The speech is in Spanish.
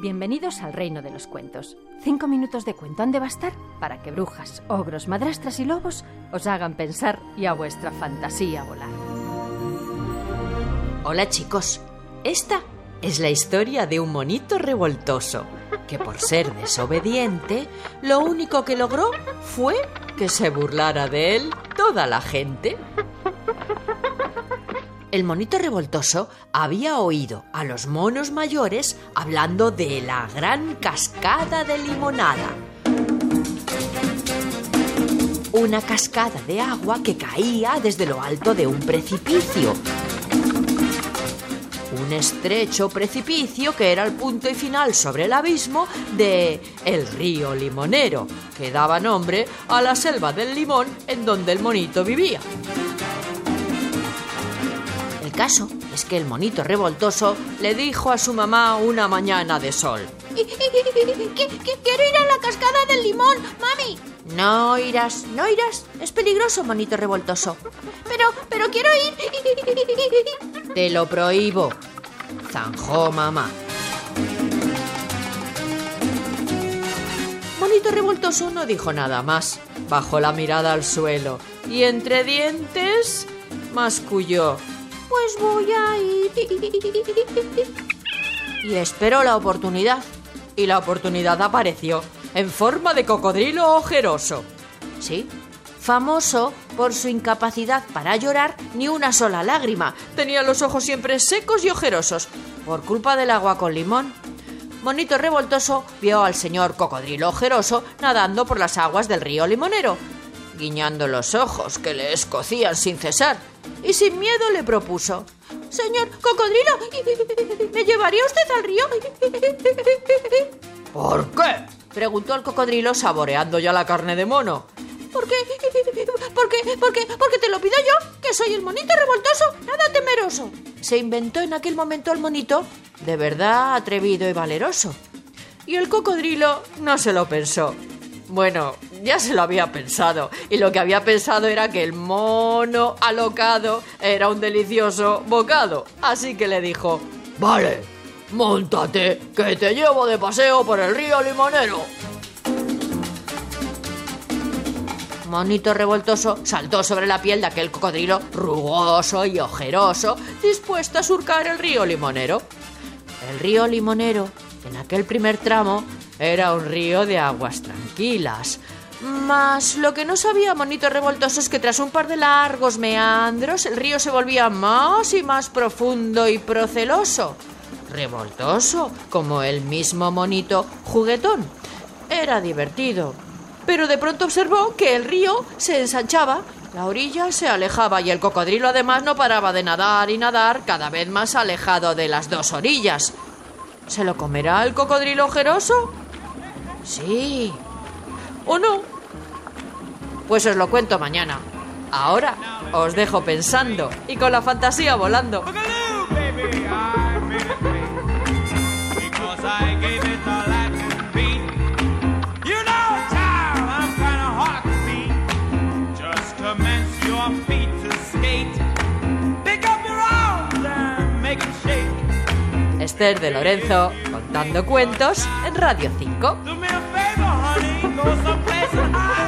Bienvenidos al reino de los cuentos. Cinco minutos de cuento han de bastar para que brujas, ogros, madrastras y lobos os hagan pensar y a vuestra fantasía volar. Hola chicos, esta es la historia de un monito revoltoso que por ser desobediente, lo único que logró fue que se burlara de él toda la gente. El monito revoltoso había oído a los monos mayores hablando de la gran cascada de limonada. Una cascada de agua que caía desde lo alto de un precipicio. Un estrecho precipicio que era el punto y final sobre el abismo de el río limonero, que daba nombre a la selva del limón en donde el monito vivía. Caso es que el monito revoltoso le dijo a su mamá una mañana de sol. Quiero ir a la cascada del limón, mami. No irás, no irás. Es peligroso, monito revoltoso. Pero, pero quiero ir. Te lo prohíbo. Zanjó mamá. Monito revoltoso no dijo nada más. Bajó la mirada al suelo y entre dientes masculló. Pues voy a ir. Y esperó la oportunidad. Y la oportunidad apareció en forma de cocodrilo ojeroso. Sí, famoso por su incapacidad para llorar ni una sola lágrima. Tenía los ojos siempre secos y ojerosos por culpa del agua con limón. Monito revoltoso vio al señor cocodrilo ojeroso nadando por las aguas del río limonero, guiñando los ojos que le escocían sin cesar, y sin miedo le propuso Señor cocodrilo, ¿me llevaría usted al río? ¿Por qué? preguntó el cocodrilo saboreando ya la carne de mono. ¿Por qué? ¿Por qué? ¿Por qué? Porque te lo pido yo, que soy el monito revoltoso, nada temeroso. Se inventó en aquel momento el monito, de verdad atrevido y valeroso. Y el cocodrilo no se lo pensó. Bueno, ya se lo había pensado. Y lo que había pensado era que el mono alocado era un delicioso bocado. Así que le dijo, Vale, montate, que te llevo de paseo por el río limonero. Monito revoltoso saltó sobre la piel de aquel cocodrilo rugoso y ojeroso, dispuesto a surcar el río limonero. El río limonero, en aquel primer tramo, era un río de aguas tranquilas. Mas lo que no sabía Monito Revoltoso es que tras un par de largos meandros el río se volvía más y más profundo y proceloso. Revoltoso, como el mismo monito juguetón. Era divertido. Pero de pronto observó que el río se ensanchaba, la orilla se alejaba y el cocodrilo además no paraba de nadar y nadar cada vez más alejado de las dos orillas. ¿Se lo comerá el cocodrilo ojeroso? Sí. ¿O no? Pues os lo cuento mañana. Ahora os dejo pensando y con la fantasía volando. Esther de Lorenzo contando cuentos en Radio 5. go someplace and hide.